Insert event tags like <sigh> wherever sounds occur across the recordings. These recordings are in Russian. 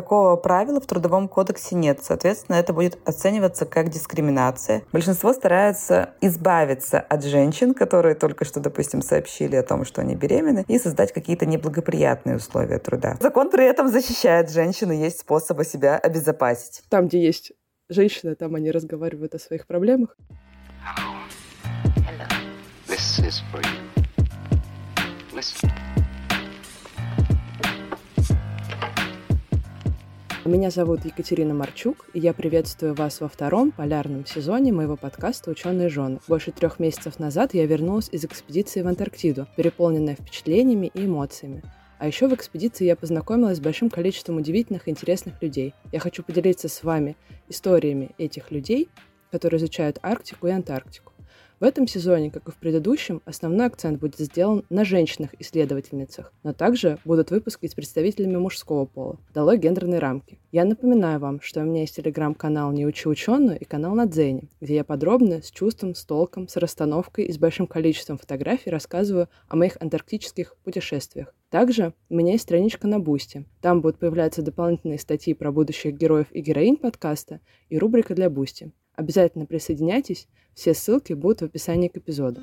такого правила в Трудовом кодексе нет. Соответственно, это будет оцениваться как дискриминация. Большинство стараются избавиться от женщин, которые только что, допустим, сообщили о том, что они беременны, и создать какие-то неблагоприятные условия труда. Закон при этом защищает женщину, есть способы себя обезопасить. Там, где есть женщина, там они разговаривают о своих проблемах. This is for you. Listen. Меня зовут Екатерина Марчук, и я приветствую вас во втором полярном сезоне моего подкаста «Ученые жены». Больше трех месяцев назад я вернулась из экспедиции в Антарктиду, переполненная впечатлениями и эмоциями. А еще в экспедиции я познакомилась с большим количеством удивительных и интересных людей. Я хочу поделиться с вами историями этих людей, которые изучают Арктику и Антарктику. В этом сезоне, как и в предыдущем, основной акцент будет сделан на женщинах-исследовательницах, но также будут выпуски с представителями мужского пола. Долой гендерные рамки. Я напоминаю вам, что у меня есть телеграм-канал «Не учи ученую» и канал на Дзене, где я подробно, с чувством, с толком, с расстановкой и с большим количеством фотографий рассказываю о моих антарктических путешествиях. Также у меня есть страничка на Бусти. Там будут появляться дополнительные статьи про будущих героев и героинь подкаста и рубрика для Бусти. Обязательно присоединяйтесь, все ссылки будут в описании к эпизоду.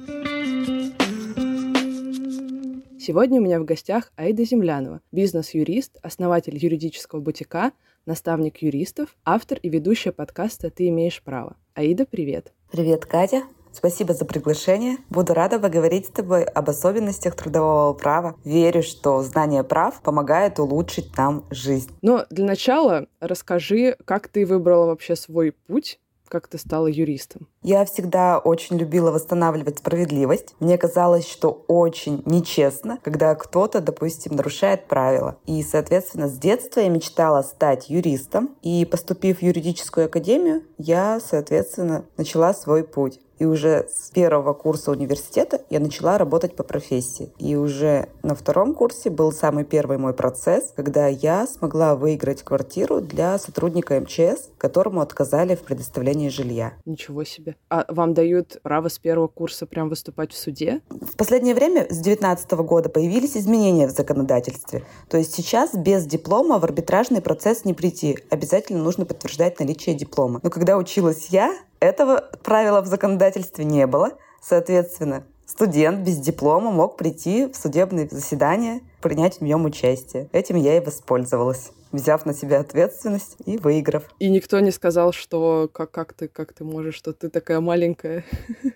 Сегодня у меня в гостях Аида Землянова, бизнес-юрист, основатель юридического бутика, наставник юристов, автор и ведущая подкаста «Ты имеешь право». Аида, привет! Привет, Катя! Спасибо за приглашение. Буду рада поговорить с тобой об особенностях трудового права. Верю, что знание прав помогает улучшить нам жизнь. Но для начала расскажи, как ты выбрала вообще свой путь как ты стала юристом? Я всегда очень любила восстанавливать справедливость. Мне казалось, что очень нечестно, когда кто-то, допустим, нарушает правила. И, соответственно, с детства я мечтала стать юристом. И, поступив в юридическую академию, я, соответственно, начала свой путь. И уже с первого курса университета я начала работать по профессии. И уже на втором курсе был самый первый мой процесс, когда я смогла выиграть квартиру для сотрудника МЧС, которому отказали в предоставлении жилья. Ничего себе. А вам дают право с первого курса прям выступать в суде? В последнее время, с 2019 года, появились изменения в законодательстве. То есть сейчас без диплома в арбитражный процесс не прийти. Обязательно нужно подтверждать наличие диплома. Но когда училась я, этого правила в законодательстве не было. Соответственно, студент без диплома мог прийти в судебное заседание, принять в нем участие. Этим я и воспользовалась взяв на себя ответственность и выиграв. И никто не сказал, что как, как ты, как ты можешь, что ты такая маленькая. <laughs>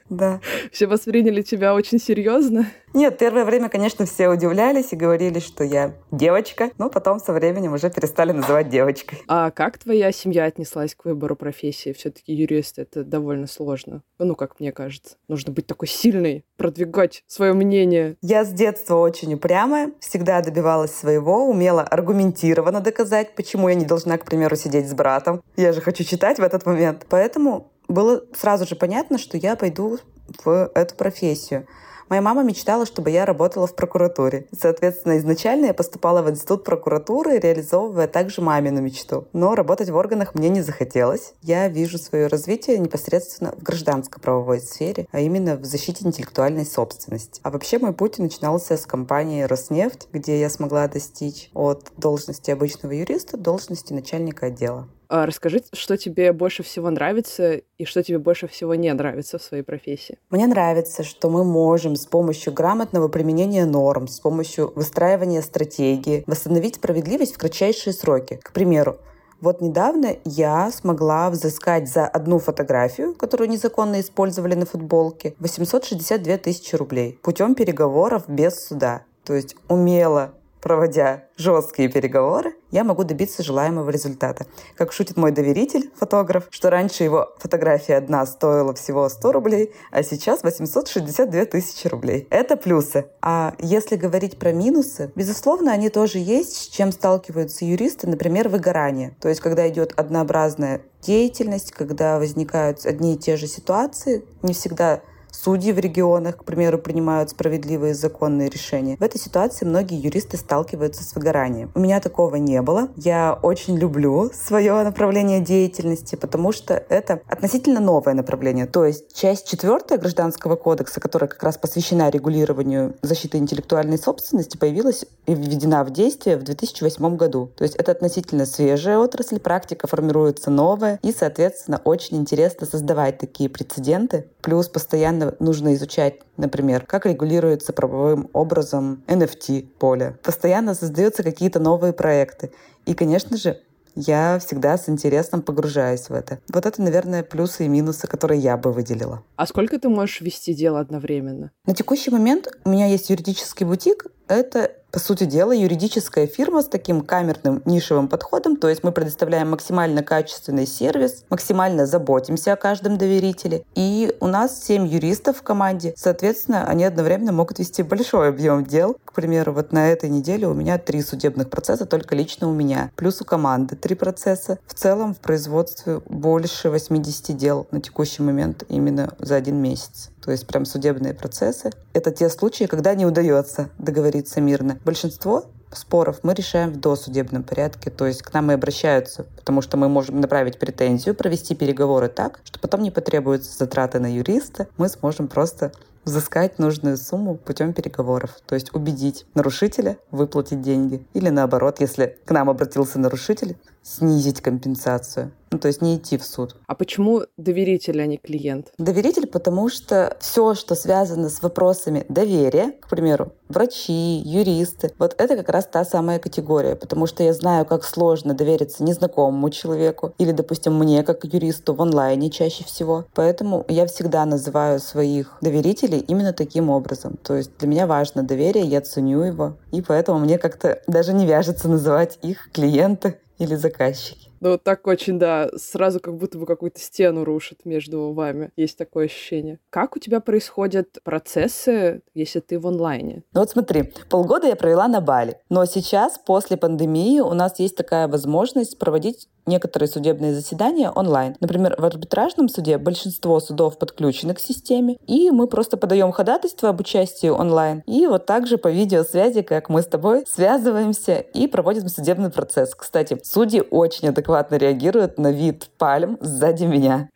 Да. Все восприняли тебя очень серьезно. Нет, первое время, конечно, все удивлялись и говорили, что я девочка, но потом со временем уже перестали называть девочкой. А как твоя семья отнеслась к выбору профессии? Все-таки юрист это довольно сложно. Ну, как мне кажется. Нужно быть такой сильной, продвигать свое мнение. Я с детства очень упрямая, всегда добивалась своего, умела аргументированно доказать, почему я не должна, к примеру, сидеть с братом. Я же хочу читать в этот момент. Поэтому было сразу же понятно, что я пойду в эту профессию. Моя мама мечтала, чтобы я работала в прокуратуре. Соответственно, изначально я поступала в институт прокуратуры, реализовывая также мамину мечту. Но работать в органах мне не захотелось. Я вижу свое развитие непосредственно в гражданско-правовой сфере, а именно в защите интеллектуальной собственности. А вообще мой путь начинался с компании «Роснефть», где я смогла достичь от должности обычного юриста до должности начальника отдела. А расскажи, что тебе больше всего нравится и что тебе больше всего не нравится в своей профессии. Мне нравится, что мы можем с помощью грамотного применения норм, с помощью выстраивания стратегии восстановить справедливость в кратчайшие сроки. К примеру, вот недавно я смогла взыскать за одну фотографию, которую незаконно использовали на футболке, 862 тысячи рублей путем переговоров без суда. То есть умело проводя жесткие переговоры, я могу добиться желаемого результата. Как шутит мой доверитель, фотограф, что раньше его фотография одна стоила всего 100 рублей, а сейчас 862 тысячи рублей. Это плюсы. А если говорить про минусы, безусловно, они тоже есть, с чем сталкиваются юристы, например, выгорание. То есть, когда идет однообразная деятельность, когда возникают одни и те же ситуации, не всегда судьи в регионах, к примеру, принимают справедливые законные решения. В этой ситуации многие юристы сталкиваются с выгоранием. У меня такого не было. Я очень люблю свое направление деятельности, потому что это относительно новое направление. То есть часть четвертая Гражданского кодекса, которая как раз посвящена регулированию защиты интеллектуальной собственности, появилась и введена в действие в 2008 году. То есть это относительно свежая отрасль, практика формируется новая, и, соответственно, очень интересно создавать такие прецеденты. Плюс постоянно нужно изучать, например, как регулируется правовым образом NFT поле. Постоянно создаются какие-то новые проекты. И, конечно же, я всегда с интересом погружаюсь в это. Вот это, наверное, плюсы и минусы, которые я бы выделила. А сколько ты можешь вести дело одновременно? На текущий момент у меня есть юридический бутик. Это по сути дела, юридическая фирма с таким камерным нишевым подходом, то есть мы предоставляем максимально качественный сервис, максимально заботимся о каждом доверителе. И у нас 7 юристов в команде, соответственно, они одновременно могут вести большой объем дел. К примеру, вот на этой неделе у меня три судебных процесса только лично у меня, плюс у команды три процесса. В целом в производстве больше 80 дел на текущий момент именно за один месяц то есть прям судебные процессы. Это те случаи, когда не удается договориться мирно. Большинство споров мы решаем в досудебном порядке, то есть к нам и обращаются, потому что мы можем направить претензию, провести переговоры так, что потом не потребуются затраты на юриста, мы сможем просто взыскать нужную сумму путем переговоров, то есть убедить нарушителя выплатить деньги. Или наоборот, если к нам обратился нарушитель, снизить компенсацию. Ну, то есть не идти в суд. А почему доверитель, а не клиент? Доверитель, потому что все, что связано с вопросами доверия, к примеру, врачи, юристы, вот это как раз та самая категория, потому что я знаю, как сложно довериться незнакомому человеку или, допустим, мне, как юристу, в онлайне чаще всего. Поэтому я всегда называю своих доверителей именно таким образом. То есть для меня важно доверие, я ценю его, и поэтому мне как-то даже не вяжется называть их клиенты или заказчики. Ну, так очень, да, сразу как будто бы какую-то стену рушит между вами. Есть такое ощущение. Как у тебя происходят процессы, если ты в онлайне? Ну вот смотри, полгода я провела на Бали. Но сейчас, после пандемии, у нас есть такая возможность проводить некоторые судебные заседания онлайн. Например, в арбитражном суде большинство судов подключены к системе, и мы просто подаем ходатайство об участии онлайн. И вот также по видеосвязи, как мы с тобой, связываемся и проводим судебный процесс. Кстати, судьи очень адекватно реагируют на вид пальм сзади меня.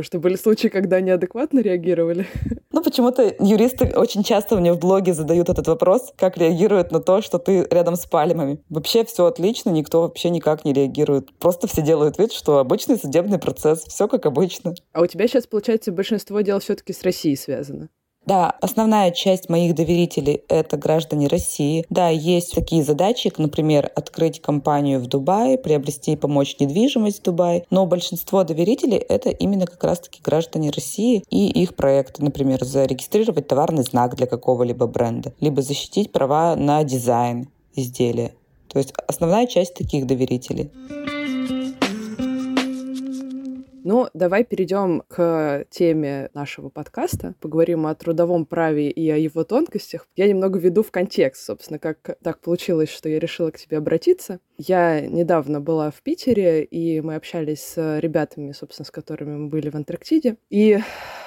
Что были случаи, когда неадекватно реагировали? Ну, почему-то юристы очень часто мне в блоге задают этот вопрос, как реагируют на то, что ты рядом с пальмами. Вообще все отлично, никто вообще никак не реагирует. Просто все делают вид, что обычный судебный процесс, все как обычно. А у тебя сейчас, получается, большинство дел все-таки с Россией связано? Да, основная часть моих доверителей — это граждане России. Да, есть такие задачи, например, открыть компанию в Дубае, приобрести и помочь недвижимость в Дубае. Но большинство доверителей — это именно как раз-таки граждане России и их проекты. Например, зарегистрировать товарный знак для какого-либо бренда, либо защитить права на дизайн изделия. То есть основная часть таких доверителей. Ну, давай перейдем к теме нашего подкаста. Поговорим о трудовом праве и о его тонкостях. Я немного веду в контекст, собственно, как так получилось, что я решила к тебе обратиться. Я недавно была в Питере, и мы общались с ребятами, собственно, с которыми мы были в Антарктиде. И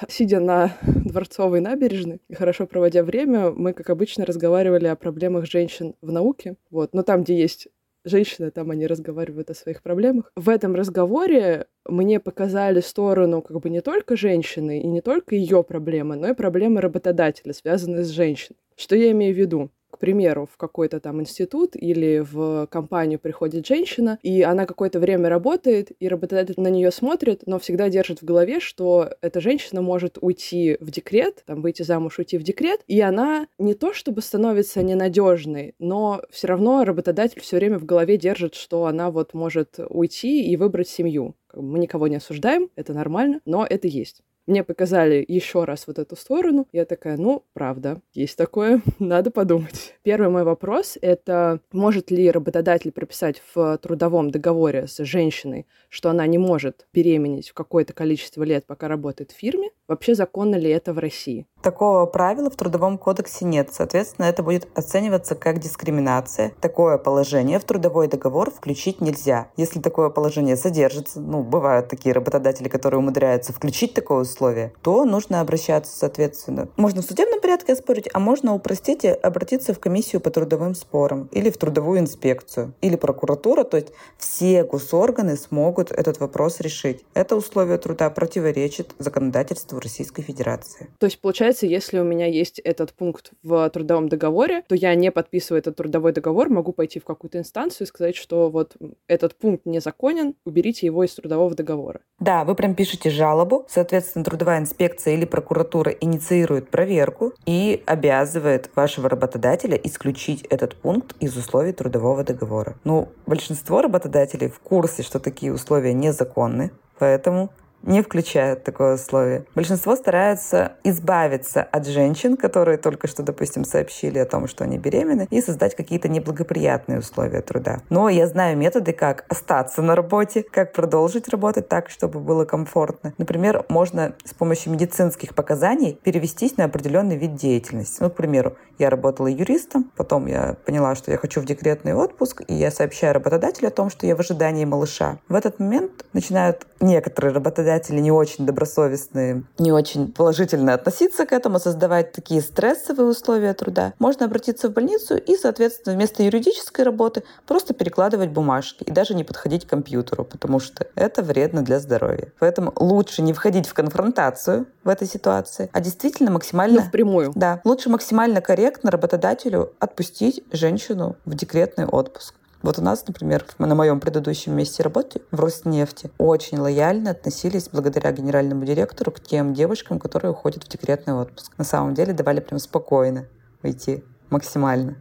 сидя на Дворцовой набережной и хорошо проводя время, мы, как обычно, разговаривали о проблемах женщин в науке. Вот. Но там, где есть женщины, там они разговаривают о своих проблемах. В этом разговоре мне показали сторону как бы не только женщины и не только ее проблемы, но и проблемы работодателя, связанные с женщиной. Что я имею в виду? К примеру, в какой-то там институт или в компанию приходит женщина, и она какое-то время работает, и работодатель на нее смотрит, но всегда держит в голове, что эта женщина может уйти в декрет, там выйти замуж, уйти в декрет, и она не то чтобы становится ненадежной, но все равно работодатель все время в голове держит, что она вот может уйти и выбрать семью. Мы никого не осуждаем, это нормально, но это есть. Мне показали еще раз вот эту сторону. Я такая, ну, правда, есть такое, <laughs> надо подумать. Первый мой вопрос — это может ли работодатель прописать в трудовом договоре с женщиной, что она не может беременеть в какое-то количество лет, пока работает в фирме? Вообще законно ли это в России? Такого правила в Трудовом кодексе нет. Соответственно, это будет оцениваться как дискриминация. Такое положение в трудовой договор включить нельзя. Если такое положение содержится, ну, бывают такие работодатели, которые умудряются включить такое условия, то нужно обращаться, соответственно. Можно в судебном порядке оспорить, а можно упростить и обратиться в комиссию по трудовым спорам или в трудовую инспекцию, или прокуратура, то есть все госорганы смогут этот вопрос решить. Это условие труда противоречит законодательству Российской Федерации. То есть, получается, если у меня есть этот пункт в трудовом договоре, то я не подписываю этот трудовой договор, могу пойти в какую-то инстанцию и сказать, что вот этот пункт незаконен, уберите его из трудового договора. Да, вы прям пишете жалобу, соответственно, трудовая инспекция или прокуратура инициирует проверку и обязывает вашего работодателя исключить этот пункт из условий трудового договора. Ну, большинство работодателей в курсе, что такие условия незаконны, поэтому не включают такое условие. Большинство стараются избавиться от женщин, которые только что, допустим, сообщили о том, что они беременны, и создать какие-то неблагоприятные условия труда. Но я знаю методы, как остаться на работе, как продолжить работать так, чтобы было комфортно. Например, можно с помощью медицинских показаний перевестись на определенный вид деятельности. Ну, к примеру, я работала юристом, потом я поняла, что я хочу в декретный отпуск, и я сообщаю работодателю о том, что я в ожидании малыша. В этот момент начинают некоторые работодатели не очень добросовестные, не очень положительно относиться к этому, создавать такие стрессовые условия труда. Можно обратиться в больницу и, соответственно, вместо юридической работы просто перекладывать бумажки и даже не подходить к компьютеру, потому что это вредно для здоровья. Поэтому лучше не входить в конфронтацию в этой ситуации, а действительно максимально... Ну, впрямую. Да. Лучше максимально корректно работодателю отпустить женщину в декретный отпуск. Вот у нас, например, на моем предыдущем месте работы в Роснефти очень лояльно относились благодаря генеральному директору к тем девушкам, которые уходят в декретный отпуск. На самом деле давали прям спокойно уйти максимально.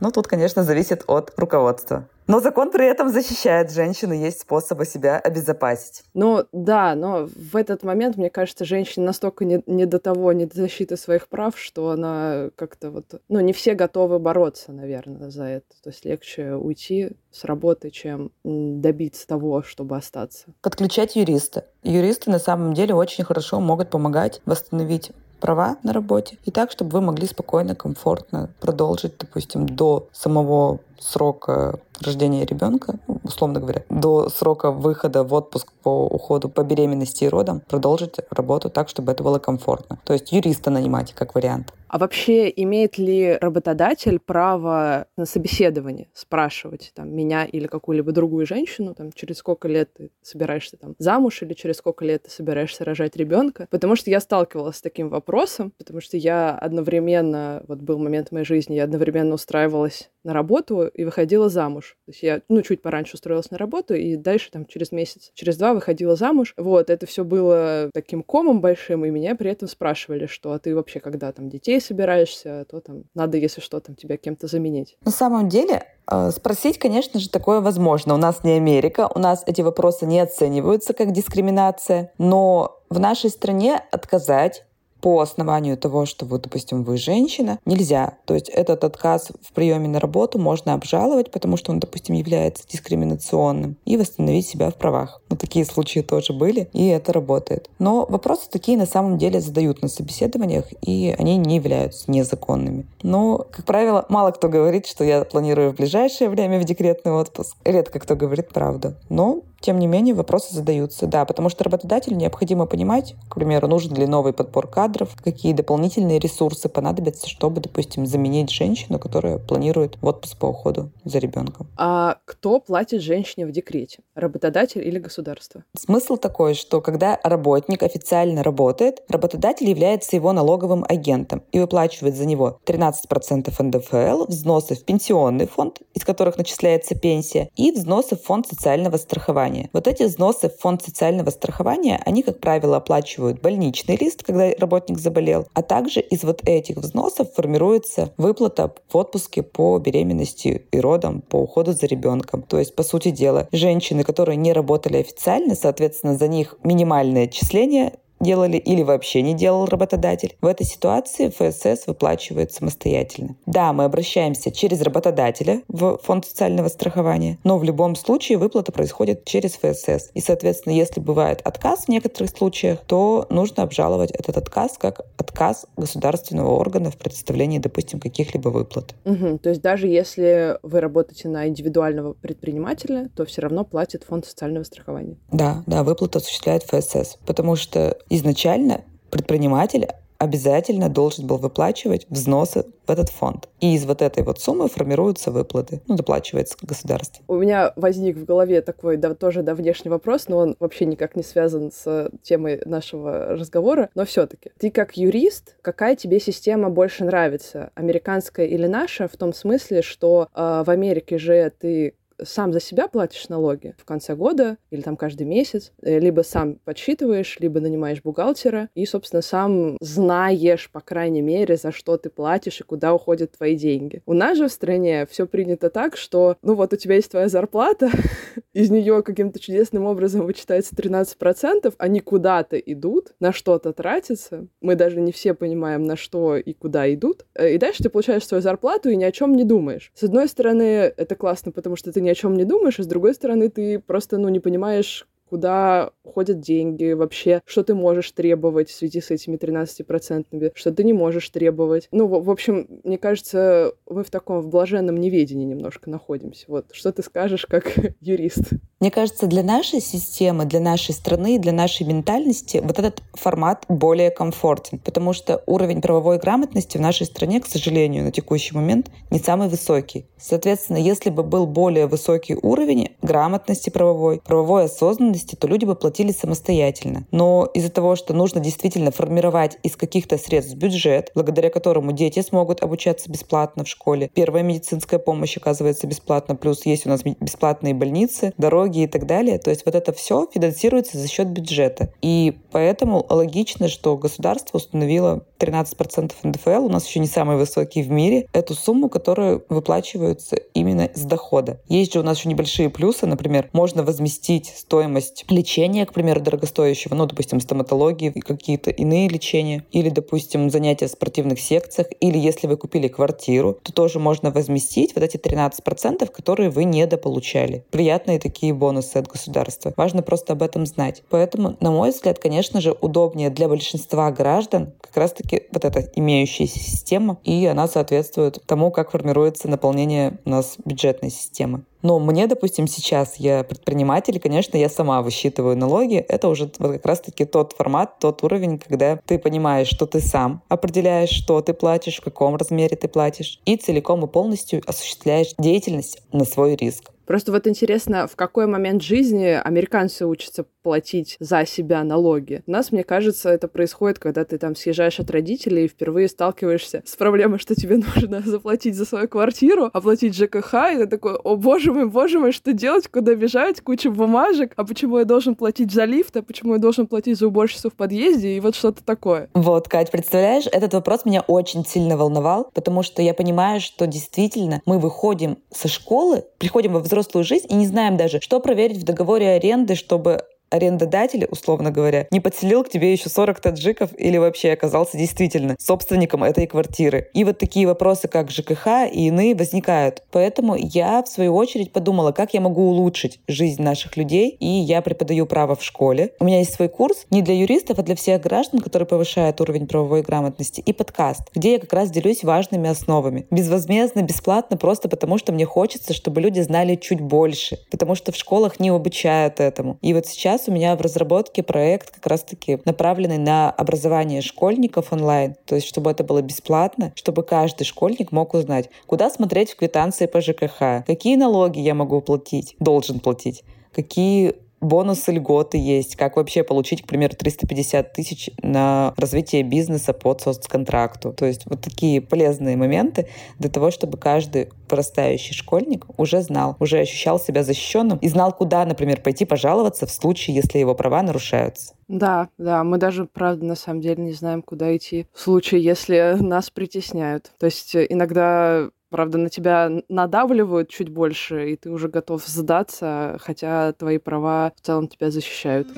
Но тут, конечно, зависит от руководства. Но закон при этом защищает женщину, есть способы себя обезопасить. Ну да, но в этот момент, мне кажется, женщине настолько не, не до того, не до защиты своих прав, что она как-то вот... Ну, не все готовы бороться, наверное, за это. То есть легче уйти с работы, чем добиться того, чтобы остаться. Подключать юриста. Юристы на самом деле очень хорошо могут помогать восстановить права на работе и так, чтобы вы могли спокойно, комфортно продолжить, допустим, до самого срока рождения ребенка, условно говоря, до срока выхода в отпуск по уходу по беременности и родам, продолжить работу так, чтобы это было комфортно. То есть юриста нанимать как вариант. А вообще имеет ли работодатель право на собеседование спрашивать там, меня или какую-либо другую женщину, там, через сколько лет ты собираешься там, замуж или через сколько лет ты собираешься рожать ребенка? Потому что я сталкивалась с таким вопросом, потому что я одновременно, вот был момент в моей жизни, я одновременно устраивалась на работу и выходила замуж. То есть я, ну, чуть пораньше устроилась на работу, и дальше там через месяц, через два выходила замуж. Вот, это все было таким комом большим, и меня при этом спрашивали, что а ты вообще когда там детей собираешься, то там надо, если что, там тебя кем-то заменить. На самом деле, э, Спросить, конечно же, такое возможно. У нас не Америка, у нас эти вопросы не оцениваются как дискриминация, но в нашей стране отказать по основанию того, что вы, допустим, вы женщина, нельзя. То есть этот отказ в приеме на работу можно обжаловать, потому что он, допустим, является дискриминационным, и восстановить себя в правах. Но такие случаи тоже были, и это работает. Но вопросы такие на самом деле задают на собеседованиях, и они не являются незаконными. Но, как правило, мало кто говорит, что я планирую в ближайшее время в декретный отпуск. Редко кто говорит правду. Но тем не менее, вопросы задаются, да, потому что работодателю необходимо понимать, к примеру, нужен ли новый подбор кадров, какие дополнительные ресурсы понадобятся, чтобы, допустим, заменить женщину, которая планирует отпуск по уходу за ребенком. А кто платит женщине в декрете? Работодатель или государство? Смысл такой, что когда работник официально работает, работодатель является его налоговым агентом и выплачивает за него 13% НДФЛ, взносы в пенсионный фонд, из которых начисляется пенсия, и взносы в фонд социального страхования страхования. Вот эти взносы в фонд социального страхования, они, как правило, оплачивают больничный лист, когда работник заболел, а также из вот этих взносов формируется выплата в отпуске по беременности и родам, по уходу за ребенком. То есть, по сути дела, женщины, которые не работали официально, соответственно, за них минимальное отчисление делали или вообще не делал работодатель. В этой ситуации ФСС выплачивает самостоятельно. Да, мы обращаемся через работодателя в фонд социального страхования, но в любом случае выплата происходит через ФСС. И, соответственно, если бывает отказ в некоторых случаях, то нужно обжаловать этот отказ как отказ государственного органа в предоставлении, допустим, каких-либо выплат. Угу. То есть даже если вы работаете на индивидуального предпринимателя, то все равно платит фонд социального страхования? Да, да, выплату осуществляет ФСС, потому что изначально предприниматель обязательно должен был выплачивать взносы в этот фонд. И из вот этой вот суммы формируются выплаты, ну, доплачивается государство. У меня возник в голове такой да, тоже да, внешний вопрос, но он вообще никак не связан с темой нашего разговора, но все таки Ты как юрист, какая тебе система больше нравится, американская или наша, в том смысле, что э, в Америке же ты сам за себя платишь налоги в конце года или там каждый месяц, э, либо сам подсчитываешь, либо нанимаешь бухгалтера и, собственно, сам знаешь, по крайней мере, за что ты платишь и куда уходят твои деньги. У нас же в стране все принято так, что, ну вот у тебя есть твоя зарплата, <laughs> из нее каким-то чудесным образом вычитается 13%, они куда-то идут, на что-то тратятся. Мы даже не все понимаем, на что и куда идут. Э, и дальше ты получаешь свою зарплату и ни о чем не думаешь. С одной стороны, это классно, потому что ты не ни о чем не думаешь, а с другой стороны, ты просто, ну, не понимаешь, куда ходят деньги вообще, что ты можешь требовать в связи с этими 13%, что ты не можешь требовать. Ну, в, в общем, мне кажется, мы в таком в блаженном неведении немножко находимся. Вот, что ты скажешь как <laughs> юрист? Мне кажется, для нашей системы, для нашей страны, для нашей ментальности вот этот формат более комфортен, потому что уровень правовой грамотности в нашей стране, к сожалению, на текущий момент не самый высокий. Соответственно, если бы был более высокий уровень грамотности правовой, правовой осознанности, потребности, то люди бы платили самостоятельно. Но из-за того, что нужно действительно формировать из каких-то средств бюджет, благодаря которому дети смогут обучаться бесплатно в школе, первая медицинская помощь оказывается бесплатно, плюс есть у нас бесплатные больницы, дороги и так далее. То есть вот это все финансируется за счет бюджета. И поэтому логично, что государство установило 13% НДФЛ, у нас еще не самый высокий в мире, эту сумму, которая выплачивается именно с дохода. Есть же у нас еще небольшие плюсы, например, можно возместить стоимость лечения, к примеру, дорогостоящего, ну, допустим, стоматологии, какие-то иные лечения, или, допустим, занятия в спортивных секциях, или если вы купили квартиру, то тоже можно возместить вот эти 13%, которые вы недополучали. Приятные такие бонусы от государства. Важно просто об этом знать. Поэтому, на мой взгляд, конечно же, удобнее для большинства граждан как раз-таки вот эта имеющаяся система, и она соответствует тому, как формируется наполнение у нас бюджетной системы. Но мне, допустим, сейчас я предприниматель, конечно, я сама высчитываю налоги. Это уже вот как раз-таки тот формат, тот уровень, когда ты понимаешь, что ты сам определяешь, что ты платишь, в каком размере ты платишь, и целиком и полностью осуществляешь деятельность на свой риск. Просто вот интересно, в какой момент жизни американцы учатся платить за себя налоги. У нас, мне кажется, это происходит, когда ты там съезжаешь от родителей и впервые сталкиваешься с проблемой, что тебе <laughs> нужно заплатить за свою квартиру, оплатить ЖКХ, и ты такой, о боже мой, боже мой, что делать, куда бежать, куча бумажек, а почему я должен платить за лифт, а почему я должен платить за уборщицу в подъезде, и вот что-то такое. Вот, Кать, представляешь, этот вопрос меня очень сильно волновал, потому что я понимаю, что действительно мы выходим со школы, приходим во взрослую жизнь и не знаем даже, что проверить в договоре аренды, чтобы арендодатель, условно говоря, не подселил к тебе еще 40 таджиков или вообще оказался действительно собственником этой квартиры. И вот такие вопросы, как ЖКХ и иные, возникают. Поэтому я, в свою очередь, подумала, как я могу улучшить жизнь наших людей, и я преподаю право в школе. У меня есть свой курс не для юристов, а для всех граждан, которые повышают уровень правовой грамотности, и подкаст, где я как раз делюсь важными основами. Безвозмездно, бесплатно, просто потому что мне хочется, чтобы люди знали чуть больше, потому что в школах не обучают этому. И вот сейчас сейчас у меня в разработке проект как раз-таки направленный на образование школьников онлайн, то есть чтобы это было бесплатно, чтобы каждый школьник мог узнать, куда смотреть в квитанции по ЖКХ, какие налоги я могу платить, должен платить, какие бонусы, льготы есть, как вообще получить, к примеру, 350 тысяч на развитие бизнеса под соцконтракту. То есть вот такие полезные моменты для того, чтобы каждый вырастающий школьник уже знал, уже ощущал себя защищенным и знал, куда, например, пойти пожаловаться в случае, если его права нарушаются. Да, да, мы даже, правда, на самом деле не знаем, куда идти в случае, если <laughs> нас притесняют. То есть иногда Правда, на тебя надавливают чуть больше, и ты уже готов сдаться, хотя твои права в целом тебя защищают.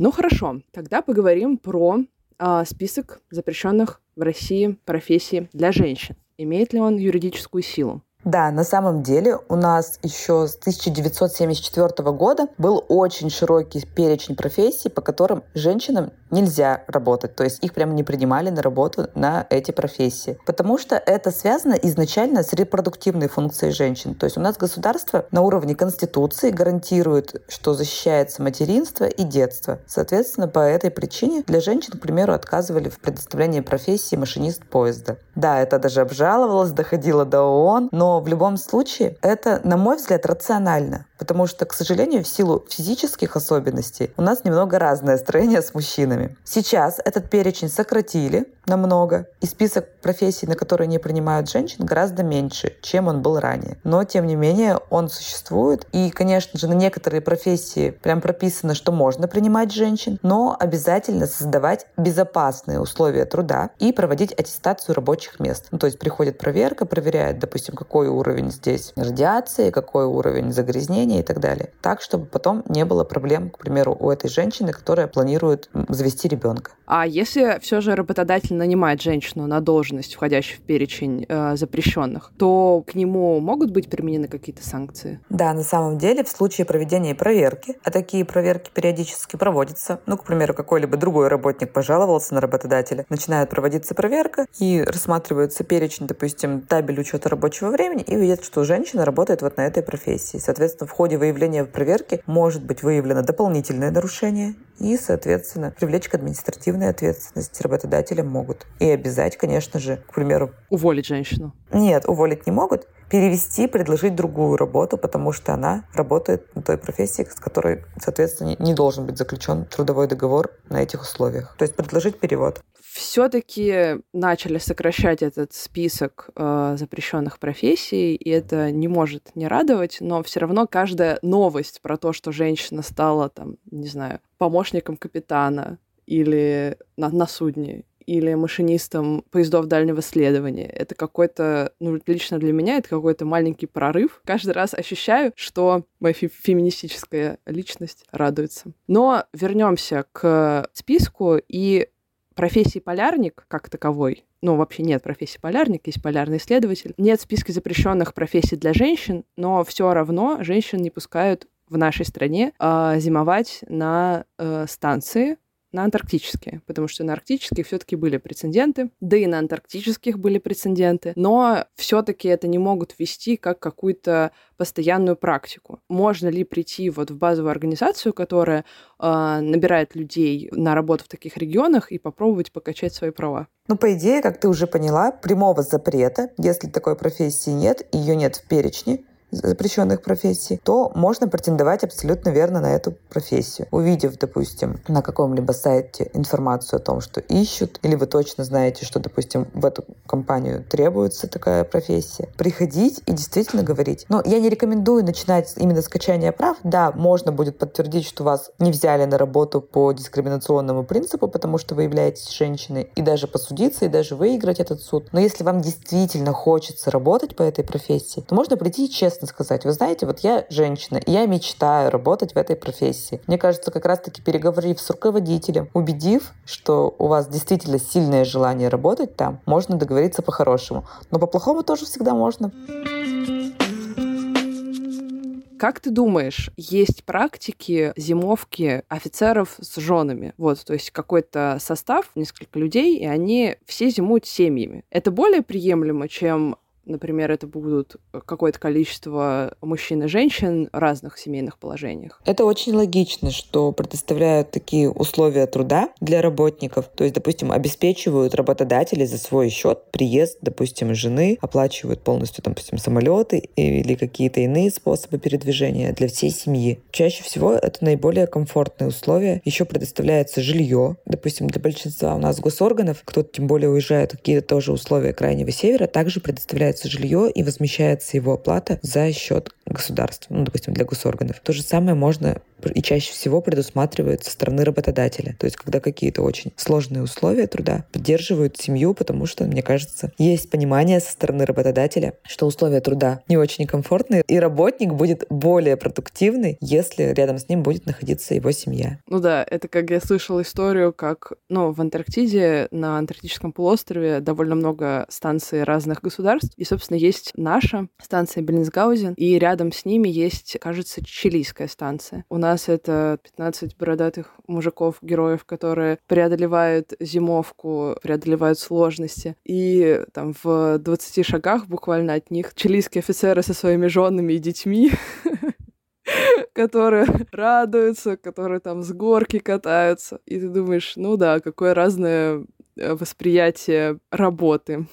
Ну хорошо, тогда поговорим про э, список запрещенных в России профессий для женщин. Имеет ли он юридическую силу? Да, на самом деле у нас еще с 1974 года был очень широкий перечень профессий, по которым женщинам нельзя работать. То есть их прямо не принимали на работу на эти профессии. Потому что это связано изначально с репродуктивной функцией женщин. То есть у нас государство на уровне Конституции гарантирует, что защищается материнство и детство. Соответственно, по этой причине для женщин, к примеру, отказывали в предоставлении профессии машинист поезда. Да, это даже обжаловалось, доходило до ООН, но в любом случае это, на мой взгляд, рационально. Потому что, к сожалению, в силу физических особенностей у нас немного разное строение с мужчинами. Сейчас этот перечень сократили намного, и список профессий, на которые не принимают женщин, гораздо меньше, чем он был ранее. Но, тем не менее, он существует. И, конечно же, на некоторые профессии прям прописано, что можно принимать женщин, но обязательно создавать безопасные условия труда и проводить аттестацию рабочих мест. Ну, то есть приходит проверка, проверяет, допустим, какой уровень здесь радиации, какой уровень загрязнения и так далее. Так, чтобы потом не было проблем, к примеру, у этой женщины, которая планирует завести ребенка. А если все же работодатель нанимает женщину на должность, входящую в перечень э, запрещенных, то к нему могут быть применены какие-то санкции? Да, на самом деле в случае проведения проверки, а такие проверки периодически проводятся, ну, к примеру, какой-либо другой работник пожаловался на работодателя, начинает проводиться проверка и рассматривается перечень, допустим, табель учета рабочего времени и видят, что женщина работает вот на этой профессии. Соответственно, в ходе выявления проверки может быть выявлено дополнительное нарушение и, соответственно, привлечь к административной ответственности работодателя могут. И обязать, конечно же, к примеру... Уволить женщину? Нет, уволить не могут. Перевести, предложить другую работу, потому что она работает на той профессии, с которой, соответственно, не должен быть заключен трудовой договор на этих условиях. То есть предложить перевод все-таки начали сокращать этот список э, запрещенных профессий, и это не может не радовать, но все равно каждая новость про то, что женщина стала, там, не знаю, помощником капитана или на, на судне, или машинистом поездов дальнего следования. Это какой-то, ну, лично для меня это какой-то маленький прорыв. Каждый раз ощущаю, что моя фе феминистическая личность радуется. Но вернемся к списку и профессии полярник как таковой, ну, вообще нет профессии полярник, есть полярный исследователь. Нет списка запрещенных профессий для женщин, но все равно женщин не пускают в нашей стране э, зимовать на э, станции, на антарктические, потому что на арктических все-таки были прецеденты, да и на антарктических были прецеденты, но все-таки это не могут вести как какую-то постоянную практику. Можно ли прийти вот в базовую организацию, которая э, набирает людей на работу в таких регионах и попробовать покачать свои права? Ну, по идее, как ты уже поняла, прямого запрета, если такой профессии нет, ее нет в перечне, запрещенных профессий, то можно претендовать абсолютно верно на эту профессию. Увидев, допустим, на каком-либо сайте информацию о том, что ищут, или вы точно знаете, что, допустим, в эту компанию требуется такая профессия, приходить и действительно говорить. Но я не рекомендую начинать именно скачания прав. Да, можно будет подтвердить, что вас не взяли на работу по дискриминационному принципу, потому что вы являетесь женщиной, и даже посудиться, и даже выиграть этот суд. Но если вам действительно хочется работать по этой профессии, то можно прийти честно честно сказать, вы знаете, вот я женщина, и я мечтаю работать в этой профессии. Мне кажется, как раз-таки переговорив с руководителем, убедив, что у вас действительно сильное желание работать там, можно договориться по-хорошему. Но по-плохому тоже всегда можно. Как ты думаешь, есть практики зимовки офицеров с женами? Вот, то есть какой-то состав, несколько людей, и они все зимуют семьями. Это более приемлемо, чем Например, это будут э, какое-то количество мужчин и женщин в разных семейных положениях. Это очень логично, что предоставляют такие условия труда для работников. То есть, допустим, обеспечивают работодатели за свой счет приезд, допустим, жены, оплачивают полностью, допустим, самолеты или какие-то иные способы передвижения для всей семьи. Чаще всего это наиболее комфортные условия. Еще предоставляется жилье. Допустим, для большинства у нас госорганов, кто-то тем более уезжает какие-то тоже условия крайнего севера, также предоставляется предоставляется жилье и возмещается его оплата за счет государства, ну, допустим, для госорганов. То же самое можно и чаще всего предусматривают со стороны работодателя. То есть, когда какие-то очень сложные условия труда поддерживают семью, потому что, мне кажется, есть понимание со стороны работодателя, что условия труда не очень комфортные, и работник будет более продуктивный, если рядом с ним будет находиться его семья. Ну да, это как я слышала историю, как ну, в Антарктиде, на Антарктическом полуострове довольно много станций разных государств, и, собственно, есть наша станция Беллинсгаузен, и рядом рядом с ними есть, кажется, чилийская станция. У нас это 15 бородатых мужиков, героев, которые преодолевают зимовку, преодолевают сложности. И там в 20 шагах буквально от них чилийские офицеры со своими женами и детьми <laughs> которые радуются, которые там с горки катаются. И ты думаешь, ну да, какое разное э, восприятие работы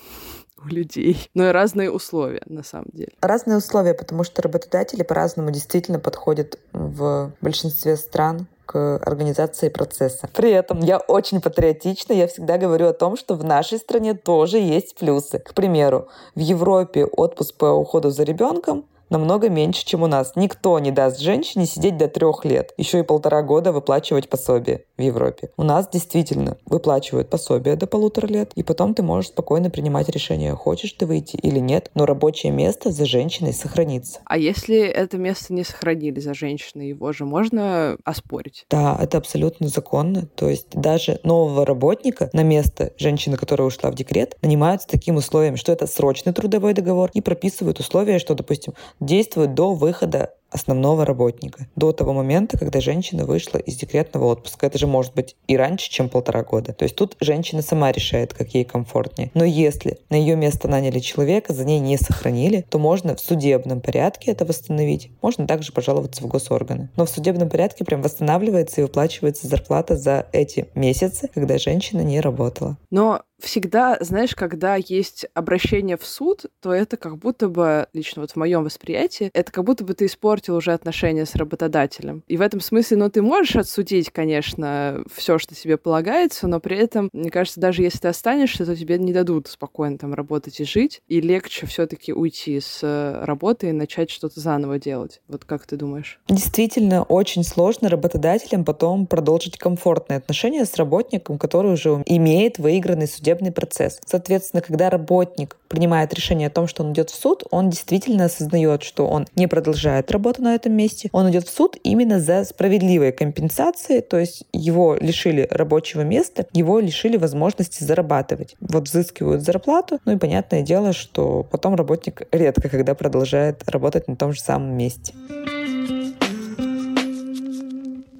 у людей, но и разные условия на самом деле. Разные условия, потому что работодатели по-разному действительно подходят в большинстве стран к организации процесса. При этом я очень патриотична, я всегда говорю о том, что в нашей стране тоже есть плюсы. К примеру, в Европе отпуск по уходу за ребенком намного меньше, чем у нас. Никто не даст женщине сидеть до трех лет, еще и полтора года выплачивать пособие в Европе. У нас действительно выплачивают пособие до полутора лет, и потом ты можешь спокойно принимать решение, хочешь ты выйти или нет, но рабочее место за женщиной сохранится. А если это место не сохранили за женщиной, его же можно оспорить? Да, это абсолютно законно. То есть даже нового работника на место женщины, которая ушла в декрет, нанимают с таким условием, что это срочный трудовой договор и прописывают условия, что, допустим, действует до выхода основного работника до того момента, когда женщина вышла из декретного отпуска. Это же может быть и раньше, чем полтора года. То есть тут женщина сама решает, как ей комфортнее. Но если на ее место наняли человека, за ней не сохранили, то можно в судебном порядке это восстановить. Можно также пожаловаться в госорганы. Но в судебном порядке прям восстанавливается и выплачивается зарплата за эти месяцы, когда женщина не работала. Но всегда, знаешь, когда есть обращение в суд, то это как будто бы, лично вот в моем восприятии, это как будто бы ты испортил уже отношения с работодателем. И в этом смысле, ну, ты можешь отсудить, конечно, все, что тебе полагается, но при этом, мне кажется, даже если ты останешься, то тебе не дадут спокойно там работать и жить, и легче все-таки уйти с э, работы и начать что-то заново делать. Вот как ты думаешь? Действительно, очень сложно работодателям потом продолжить комфортные отношения с работником, который уже имеет выигранный судебный процесс. Соответственно, когда работник принимает решение о том, что он идет в суд, он действительно осознает, что он не продолжает работу на этом месте. Он идет в суд именно за справедливой компенсацией, то есть его лишили рабочего места, его лишили возможности зарабатывать. Вот взыскивают зарплату, ну и понятное дело, что потом работник редко когда продолжает работать на том же самом месте.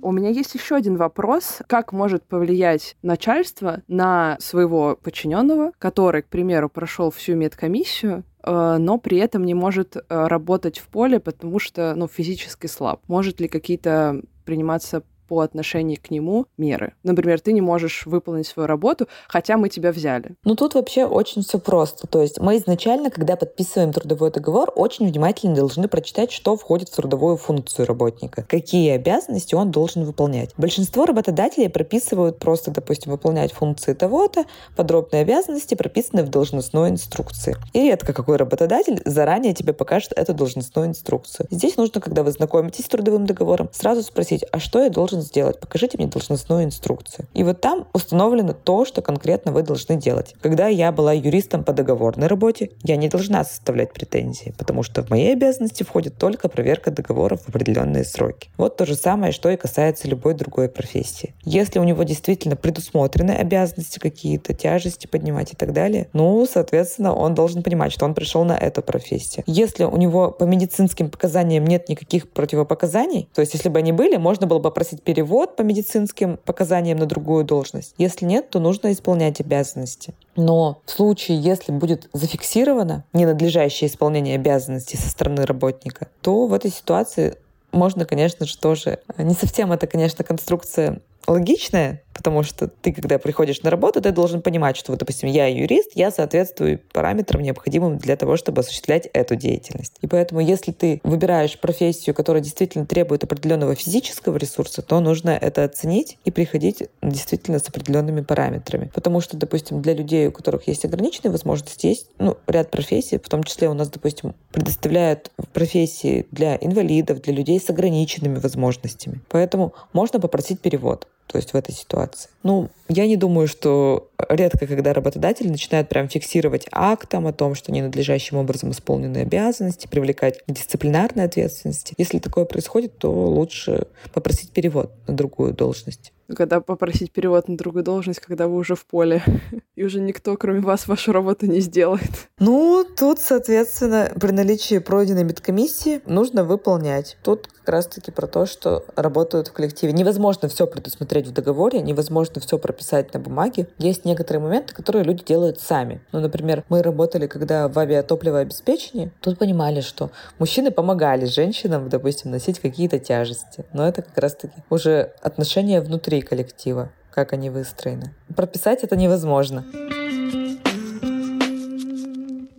У меня есть еще один вопрос. Как может повлиять начальство на своего подчиненного, который, к примеру, прошел всю медкомиссию, э, но при этом не может э, работать в поле, потому что ну, физически слаб. Может ли какие-то приниматься по отношению к нему меры. Например, ты не можешь выполнить свою работу, хотя мы тебя взяли. Ну тут вообще очень все просто. То есть мы изначально, когда подписываем трудовой договор, очень внимательно должны прочитать, что входит в трудовую функцию работника, какие обязанности он должен выполнять. Большинство работодателей прописывают просто, допустим, выполнять функции того-то, подробные обязанности прописаны в должностной инструкции. И редко какой работодатель заранее тебе покажет эту должностную инструкцию. Здесь нужно, когда вы знакомитесь с трудовым договором, сразу спросить, а что я должен должен сделать, покажите мне должностную инструкцию. И вот там установлено то, что конкретно вы должны делать. Когда я была юристом по договорной работе, я не должна составлять претензии, потому что в мои обязанности входит только проверка договоров в определенные сроки. Вот то же самое, что и касается любой другой профессии. Если у него действительно предусмотрены обязанности какие-то, тяжести поднимать и так далее, ну, соответственно, он должен понимать, что он пришел на эту профессию. Если у него по медицинским показаниям нет никаких противопоказаний, то есть если бы они были, можно было бы попросить перевод по медицинским показаниям на другую должность. Если нет, то нужно исполнять обязанности. Но в случае, если будет зафиксировано ненадлежащее исполнение обязанностей со стороны работника, то в этой ситуации можно, конечно же, тоже... Не совсем это, конечно, конструкция логичная, потому что ты, когда приходишь на работу, ты должен понимать, что, вот, допустим, я юрист, я соответствую параметрам, необходимым для того, чтобы осуществлять эту деятельность. И поэтому, если ты выбираешь профессию, которая действительно требует определенного физического ресурса, то нужно это оценить и приходить действительно с определенными параметрами. Потому что, допустим, для людей, у которых есть ограниченные возможности, есть ну, ряд профессий, в том числе у нас, допустим, предоставляют профессии для инвалидов, для людей с ограниченными возможностями. Поэтому можно попросить перевод то есть в этой ситуации. Ну, я не думаю, что редко, когда работодатель начинает прям фиксировать актом о том, что ненадлежащим образом исполнены обязанности, привлекать к дисциплинарной ответственности. Если такое происходит, то лучше попросить перевод на другую должность. Когда попросить перевод на другую должность, когда вы уже в поле, <laughs> и уже никто, кроме вас, вашу работу не сделает. Ну, тут, соответственно, при наличии пройденной медкомиссии нужно выполнять. Тут как раз-таки про то, что работают в коллективе. Невозможно все предусмотреть в договоре, невозможно все прописать на бумаге. Есть некоторые моменты, которые люди делают сами. Ну, например, мы работали, когда в авиатопливообеспечении, тут понимали, что мужчины помогали женщинам, допустим, носить какие-то тяжести. Но это как раз-таки уже отношения внутри коллектива, как они выстроены. Прописать это невозможно.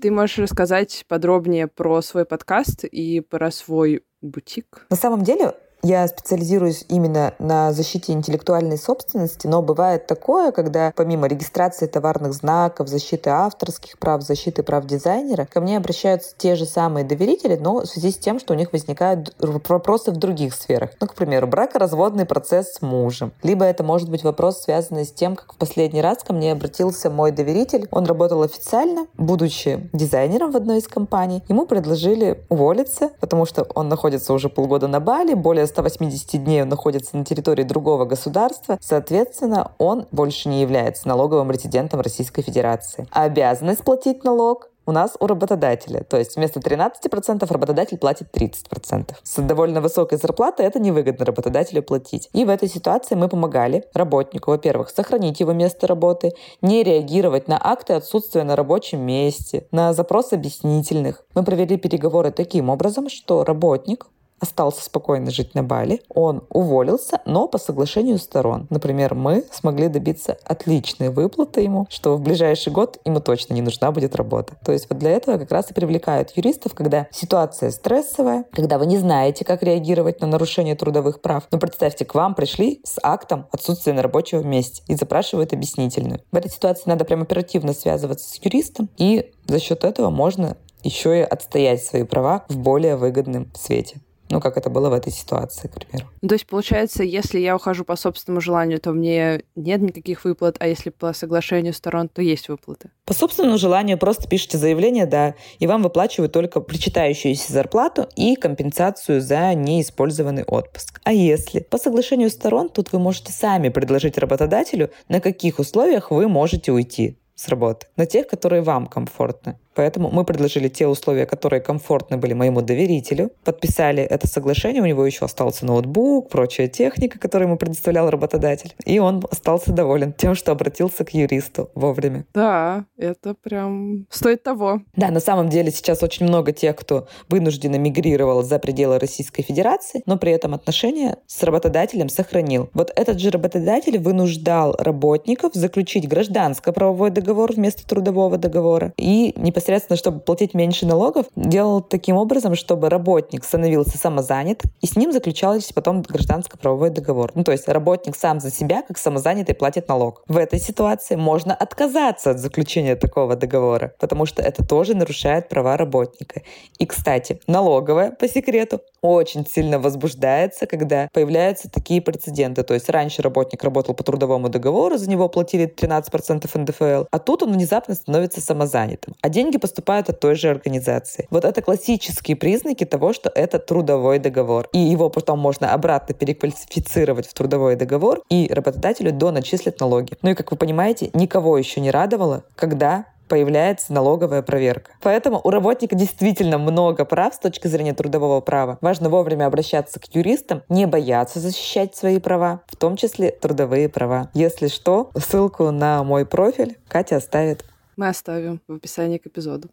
Ты можешь рассказать подробнее про свой подкаст и про свой бутик? На самом деле, я специализируюсь именно на защите интеллектуальной собственности, но бывает такое, когда помимо регистрации товарных знаков, защиты авторских прав, защиты прав дизайнера, ко мне обращаются те же самые доверители, но в связи с тем, что у них возникают вопросы в других сферах. Ну, к примеру, бракоразводный процесс с мужем. Либо это может быть вопрос, связанный с тем, как в последний раз ко мне обратился мой доверитель. Он работал официально, будучи дизайнером в одной из компаний. Ему предложили уволиться, потому что он находится уже полгода на Бали, более 180 дней он находится на территории другого государства, соответственно, он больше не является налоговым резидентом Российской Федерации. А обязанность платить налог у нас у работодателя. То есть вместо 13% работодатель платит 30%. С довольно высокой зарплатой это невыгодно работодателю платить. И в этой ситуации мы помогали работнику, во-первых, сохранить его место работы, не реагировать на акты отсутствия на рабочем месте, на запрос объяснительных. Мы провели переговоры таким образом, что работник остался спокойно жить на Бали. Он уволился, но по соглашению сторон. Например, мы смогли добиться отличной выплаты ему, что в ближайший год ему точно не нужна будет работа. То есть вот для этого как раз и привлекают юристов, когда ситуация стрессовая, когда вы не знаете, как реагировать на нарушение трудовых прав. Но представьте, к вам пришли с актом отсутствия на рабочем месте и запрашивают объяснительную. В этой ситуации надо прям оперативно связываться с юристом, и за счет этого можно еще и отстоять свои права в более выгодном свете. Ну, как это было в этой ситуации, к примеру. То есть, получается, если я ухожу по собственному желанию, то мне нет никаких выплат, а если по соглашению сторон, то есть выплаты? По собственному желанию просто пишите заявление, да, и вам выплачивают только причитающуюся зарплату и компенсацию за неиспользованный отпуск. А если по соглашению сторон, тут вы можете сами предложить работодателю, на каких условиях вы можете уйти с работы, на тех, которые вам комфортны. Поэтому мы предложили те условия, которые комфортны были моему доверителю, подписали это соглашение, у него еще остался ноутбук, прочая техника, которую ему предоставлял работодатель, и он остался доволен тем, что обратился к юристу вовремя. Да, это прям стоит того. Да, на самом деле сейчас очень много тех, кто вынужденно мигрировал за пределы Российской Федерации, но при этом отношения с работодателем сохранил. Вот этот же работодатель вынуждал работников заключить гражданско-правовой договор вместо трудового договора и непосредственно непосредственно, чтобы платить меньше налогов, делал таким образом, чтобы работник становился самозанят, и с ним заключался потом гражданско-правовой договор. Ну, то есть работник сам за себя, как самозанятый, платит налог. В этой ситуации можно отказаться от заключения такого договора, потому что это тоже нарушает права работника. И, кстати, налоговая, по секрету, очень сильно возбуждается, когда появляются такие прецеденты. То есть раньше работник работал по трудовому договору, за него платили 13% НДФЛ, а тут он внезапно становится самозанятым. А деньги поступают от той же организации. Вот это классические признаки того, что это трудовой договор. И его потом можно обратно переквалифицировать в трудовой договор, и работодателю доначислят налоги. Ну и, как вы понимаете, никого еще не радовало, когда появляется налоговая проверка. Поэтому у работника действительно много прав с точки зрения трудового права. Важно вовремя обращаться к юристам, не бояться защищать свои права, в том числе трудовые права. Если что, ссылку на мой профиль Катя оставит. Мы оставим в описании к эпизоду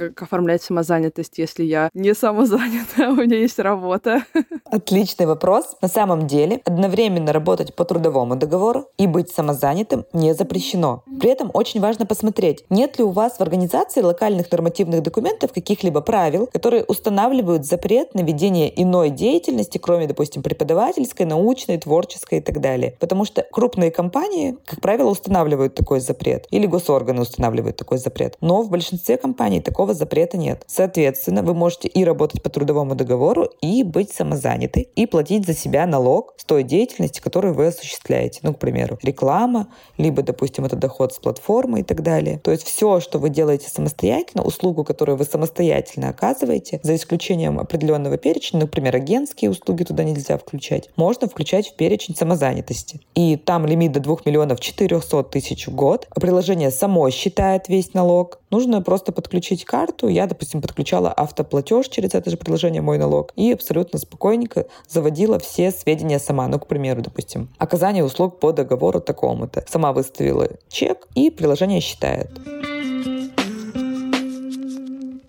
как оформлять самозанятость, если я не самозанята, <laughs> у меня есть работа? Отличный вопрос. На самом деле, одновременно работать по трудовому договору и быть самозанятым не запрещено. При этом очень важно посмотреть, нет ли у вас в организации локальных нормативных документов каких-либо правил, которые устанавливают запрет на ведение иной деятельности, кроме, допустим, преподавательской, научной, творческой и так далее. Потому что крупные компании, как правило, устанавливают такой запрет. Или госорганы устанавливают такой запрет. Но в большинстве компаний такого никакого запрета нет. Соответственно, вы можете и работать по трудовому договору, и быть самозанятой, и платить за себя налог с той деятельности, которую вы осуществляете. Ну, к примеру, реклама, либо, допустим, это доход с платформы и так далее. То есть все, что вы делаете самостоятельно, услугу, которую вы самостоятельно оказываете, за исключением определенного перечня, например, агентские услуги туда нельзя включать, можно включать в перечень самозанятости. И там лимит до 2 миллионов 400 тысяч в год. Приложение само считает весь налог. Нужно просто подключить карту. Я, допустим, подключала автоплатеж через это же приложение «Мой налог» и абсолютно спокойненько заводила все сведения сама. Ну, к примеру, допустим, оказание услуг по договору такому-то. Сама выставила чек, и приложение считает.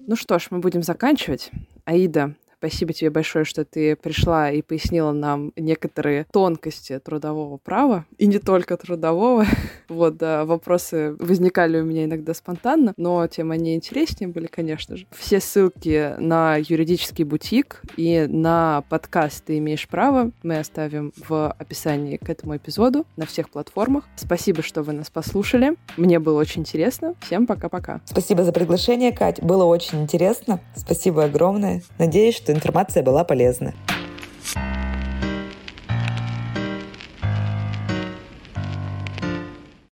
Ну что ж, мы будем заканчивать. Аида, Спасибо тебе большое, что ты пришла и пояснила нам некоторые тонкости трудового права, и не только трудового. <laughs> вот, да, вопросы возникали у меня иногда спонтанно, но тем они интереснее были, конечно же. Все ссылки на юридический бутик и на подкаст «Ты имеешь право» мы оставим в описании к этому эпизоду на всех платформах. Спасибо, что вы нас послушали. Мне было очень интересно. Всем пока-пока. Спасибо за приглашение, Кать. Было очень интересно. Спасибо огромное. Надеюсь, что информация была полезна.